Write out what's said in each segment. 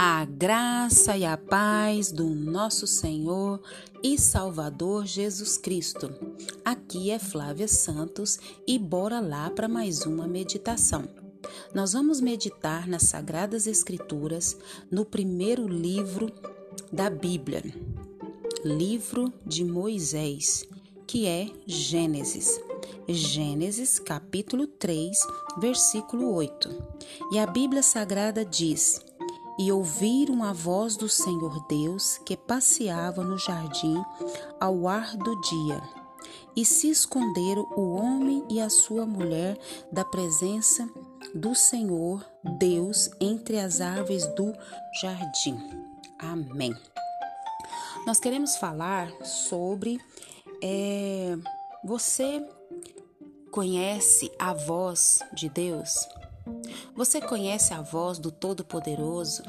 A graça e a paz do nosso Senhor e Salvador Jesus Cristo. Aqui é Flávia Santos e bora lá para mais uma meditação. Nós vamos meditar nas Sagradas Escrituras no primeiro livro da Bíblia, livro de Moisés, que é Gênesis. Gênesis capítulo 3, versículo 8. E a Bíblia Sagrada diz: e ouviram a voz do Senhor Deus que passeava no jardim ao ar do dia. E se esconderam o homem e a sua mulher da presença do Senhor Deus entre as árvores do jardim. Amém. Nós queremos falar sobre é, você conhece a voz de Deus? Você conhece a voz do Todo-Poderoso?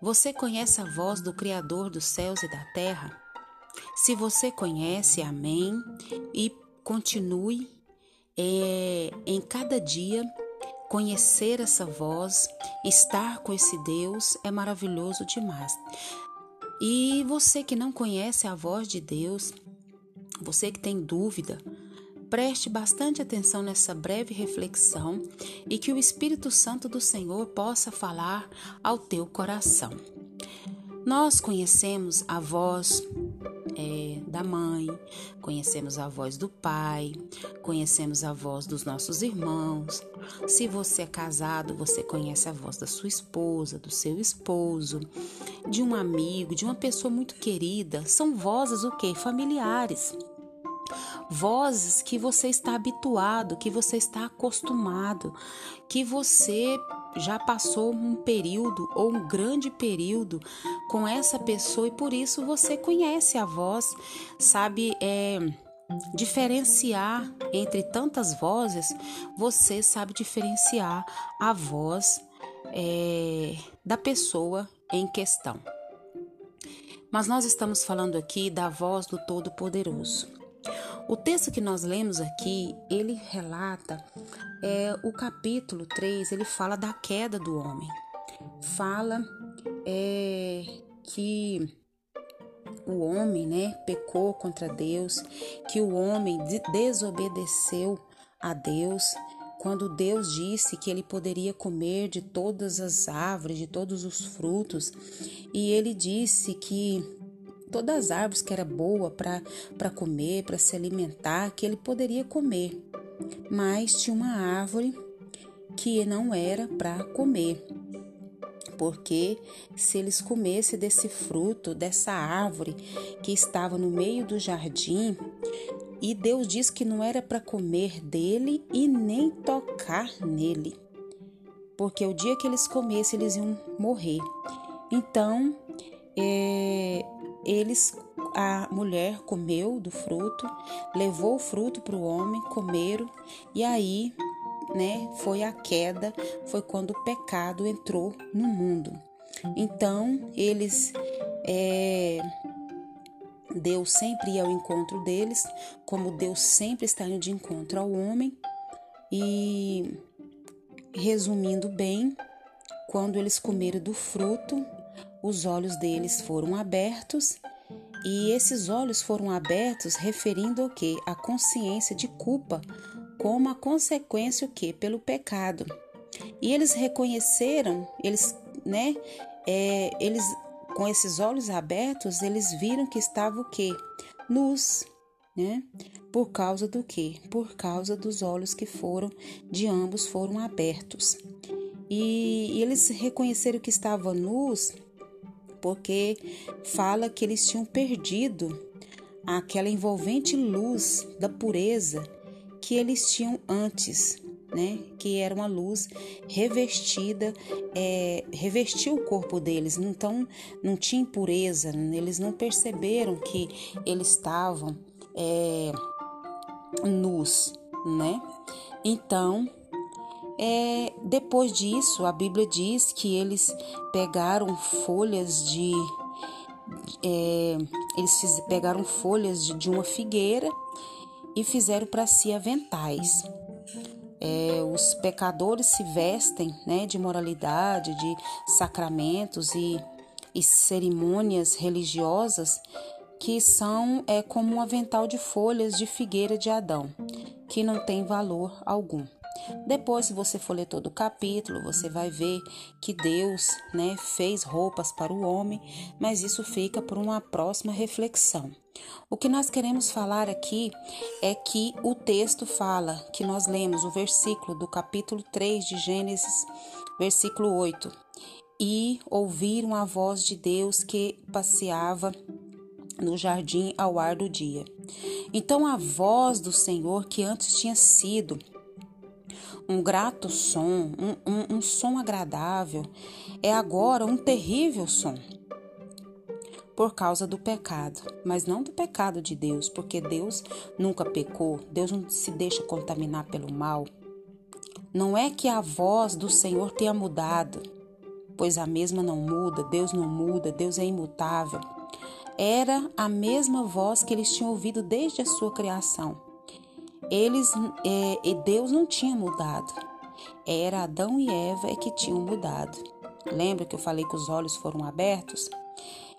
Você conhece a voz do Criador dos céus e da terra? Se você conhece, amém, e continue é, em cada dia conhecer essa voz, estar com esse Deus é maravilhoso demais. E você que não conhece a voz de Deus, você que tem dúvida, Preste bastante atenção nessa breve reflexão e que o Espírito Santo do Senhor possa falar ao teu coração. Nós conhecemos a voz é, da mãe, conhecemos a voz do pai, conhecemos a voz dos nossos irmãos. Se você é casado, você conhece a voz da sua esposa, do seu esposo, de um amigo, de uma pessoa muito querida. São vozes o quê? Familiares vozes que você está habituado, que você está acostumado, que você já passou um período ou um grande período com essa pessoa e por isso você conhece a voz, sabe é, diferenciar entre tantas vozes, você sabe diferenciar a voz é, da pessoa em questão. Mas nós estamos falando aqui da voz do Todo-Poderoso. O texto que nós lemos aqui, ele relata é, o capítulo 3, ele fala da queda do homem. Fala é, que o homem né, pecou contra Deus, que o homem desobedeceu a Deus, quando Deus disse que ele poderia comer de todas as árvores, de todos os frutos, e ele disse que todas as árvores que era boa para comer, para se alimentar, que ele poderia comer. Mas tinha uma árvore que não era para comer. Porque se eles comessem desse fruto, dessa árvore que estava no meio do jardim, e Deus disse que não era para comer dele e nem tocar nele, porque o dia que eles comessem, eles iam morrer. Então, é, eles, a mulher comeu do fruto, levou o fruto para o homem, comeram, e aí, né, foi a queda, foi quando o pecado entrou no mundo. Então, eles, é, Deus sempre ia ao encontro deles, como Deus sempre está indo de encontro ao homem, e resumindo bem, quando eles comeram do fruto, os olhos deles foram abertos e esses olhos foram abertos referindo o que? A consciência de culpa como a consequência o que? Pelo pecado. E eles reconheceram, eles, né? É, eles com esses olhos abertos, eles viram que estava o que? Nus, né? Por causa do que? Por causa dos olhos que foram de ambos foram abertos. E, e eles reconheceram que estavam nus porque fala que eles tinham perdido aquela envolvente luz da pureza que eles tinham antes, né? Que era uma luz revestida, é, revestiu o corpo deles, então não tinha impureza, eles não perceberam que eles estavam é, nus, né? Então é, depois disso, a Bíblia diz que eles pegaram folhas de. É, eles fiz, pegaram folhas de, de uma figueira e fizeram para si aventais. é, os pecadores se vestem né, de moralidade, de sacramentos e, e cerimônias religiosas que são é, como um avental de folhas de figueira de Adão, que não tem valor algum. Depois, se você for ler todo o capítulo, você vai ver que Deus né, fez roupas para o homem, mas isso fica por uma próxima reflexão. O que nós queremos falar aqui é que o texto fala, que nós lemos o versículo do capítulo 3 de Gênesis, versículo 8. E ouviram a voz de Deus que passeava no jardim ao ar do dia. Então a voz do Senhor, que antes tinha sido um grato som, um, um, um som agradável, é agora um terrível som por causa do pecado, mas não do pecado de Deus, porque Deus nunca pecou, Deus não se deixa contaminar pelo mal. Não é que a voz do Senhor tenha mudado, pois a mesma não muda, Deus não muda, Deus é imutável. Era a mesma voz que eles tinham ouvido desde a sua criação. Eles, é, Deus não tinha mudado. Era Adão e Eva que tinham mudado. Lembra que eu falei que os olhos foram abertos?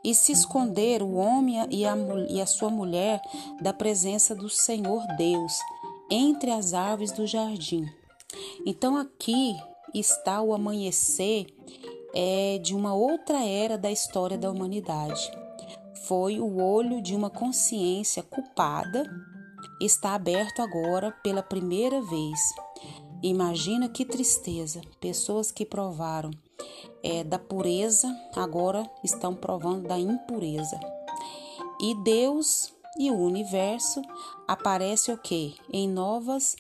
E se esconder o homem e a, e a sua mulher da presença do Senhor Deus entre as árvores do jardim. Então aqui está o amanhecer é, de uma outra era da história da humanidade. Foi o olho de uma consciência culpada está aberto agora pela primeira vez. Imagina que tristeza! Pessoas que provaram é, da pureza agora estão provando da impureza. E Deus e o universo aparece o que? Em novas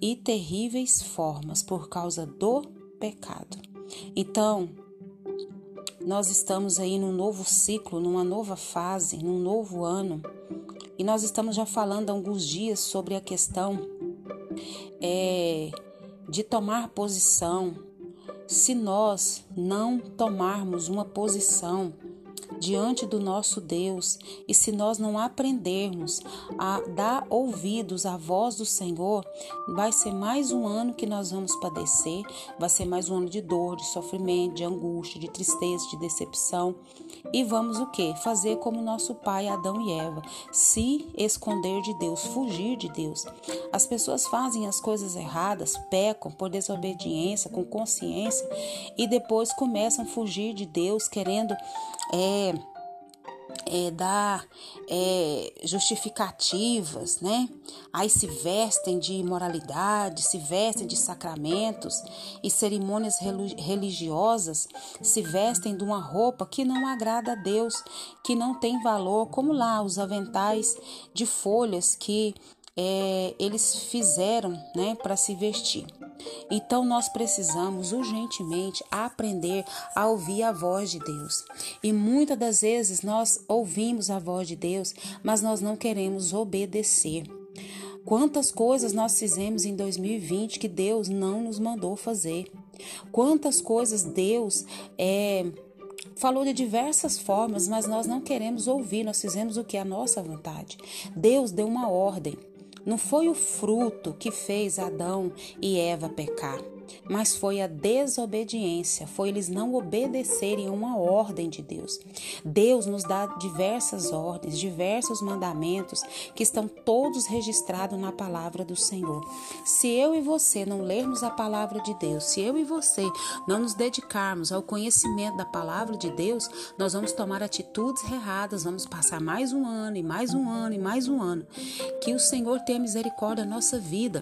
e terríveis formas por causa do pecado. Então, nós estamos aí num novo ciclo, numa nova fase, num novo ano e nós estamos já falando há alguns dias sobre a questão é, de tomar posição. Se nós não tomarmos uma posição diante do nosso Deus e se nós não aprendermos a dar ouvidos à voz do Senhor, vai ser mais um ano que nós vamos padecer, vai ser mais um ano de dor, de sofrimento, de angústia, de tristeza, de decepção. E vamos o que? Fazer como nosso pai Adão e Eva, se esconder de Deus, fugir de Deus. As pessoas fazem as coisas erradas, pecam por desobediência, com consciência e depois começam a fugir de Deus, querendo é, é, dar é, justificativas, né? Aí se vestem de imoralidade, se vestem de sacramentos e cerimônias religiosas, se vestem de uma roupa que não agrada a Deus, que não tem valor, como lá os aventais de folhas que é, eles fizeram né, para se vestir. Então nós precisamos urgentemente aprender a ouvir a voz de Deus. E muitas das vezes nós ouvimos a voz de Deus, mas nós não queremos obedecer. Quantas coisas nós fizemos em 2020 que Deus não nos mandou fazer? Quantas coisas Deus é, falou de diversas formas, mas nós não queremos ouvir, nós fizemos o que é a nossa vontade. Deus deu uma ordem. Não foi o fruto que fez Adão e Eva pecar mas foi a desobediência, foi eles não obedecerem uma ordem de Deus. Deus nos dá diversas ordens, diversos mandamentos que estão todos registrados na palavra do Senhor. Se eu e você não lermos a palavra de Deus, se eu e você não nos dedicarmos ao conhecimento da palavra de Deus, nós vamos tomar atitudes erradas, vamos passar mais um ano e mais um ano e mais um ano. Que o Senhor tenha misericórdia da nossa vida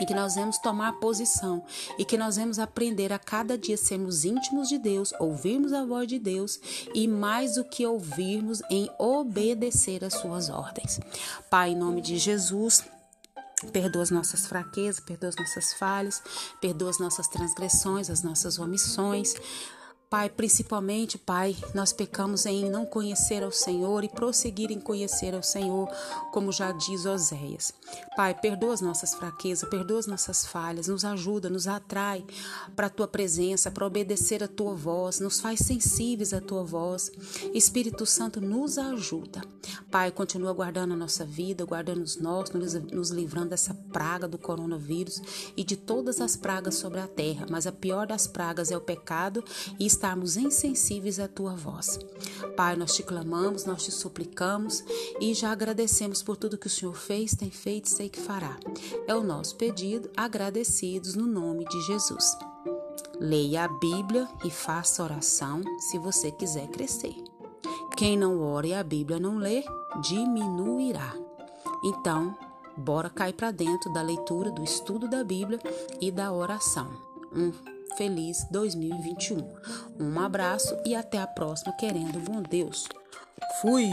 e que nós vamos tomar posição e que nós vamos aprender a cada dia sermos íntimos de Deus, ouvirmos a voz de Deus e mais do que ouvirmos em obedecer às suas ordens. Pai, em nome de Jesus, Perdoa as nossas fraquezas, perdoa as nossas falhas, perdoa as nossas transgressões, as nossas omissões. Pai, principalmente, Pai, nós pecamos em não conhecer ao Senhor e prosseguir em conhecer ao Senhor, como já diz Oséias. Pai, perdoa as nossas fraquezas, perdoa as nossas falhas, nos ajuda, nos atrai para a tua presença, para obedecer a tua voz, nos faz sensíveis à tua voz. Espírito Santo, nos ajuda. Pai, continua guardando a nossa vida, guardando os nossos, nos, livrando dessa praga do coronavírus e de todas as pragas sobre a terra, mas a pior das pragas é o pecado e está estarmos insensíveis à tua voz. Pai, nós te clamamos, nós te suplicamos e já agradecemos por tudo que o Senhor fez, tem feito e sei que fará. É o nosso pedido, agradecidos no nome de Jesus. Leia a Bíblia e faça oração se você quiser crescer. Quem não ora e a Bíblia não lê, diminuirá. Então, bora cair para dentro da leitura, do estudo da Bíblia e da oração. Um feliz 2021. Um abraço e até a próxima, querendo bom Deus. Fui!